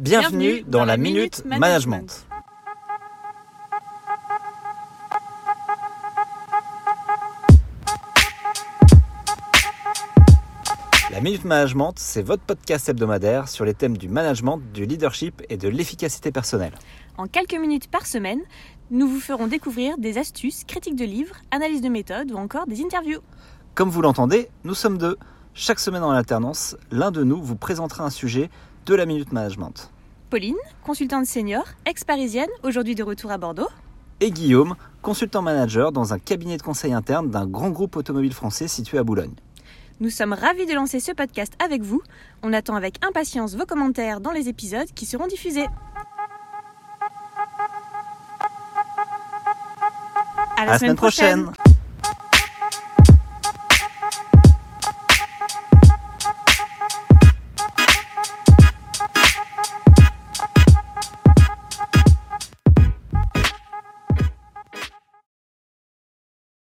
Bienvenue dans la Minute Management. La Minute Management, c'est votre podcast hebdomadaire sur les thèmes du management, du leadership et de l'efficacité personnelle. En quelques minutes par semaine, nous vous ferons découvrir des astuces, critiques de livres, analyses de méthodes ou encore des interviews. Comme vous l'entendez, nous sommes deux. Chaque semaine en alternance, l'un de nous vous présentera un sujet de la Minute Management. Pauline, consultante senior, ex-parisienne, aujourd'hui de retour à Bordeaux. Et Guillaume, consultant manager dans un cabinet de conseil interne d'un grand groupe automobile français situé à Boulogne. Nous sommes ravis de lancer ce podcast avec vous. On attend avec impatience vos commentaires dans les épisodes qui seront diffusés. À la, semaine, prochaine.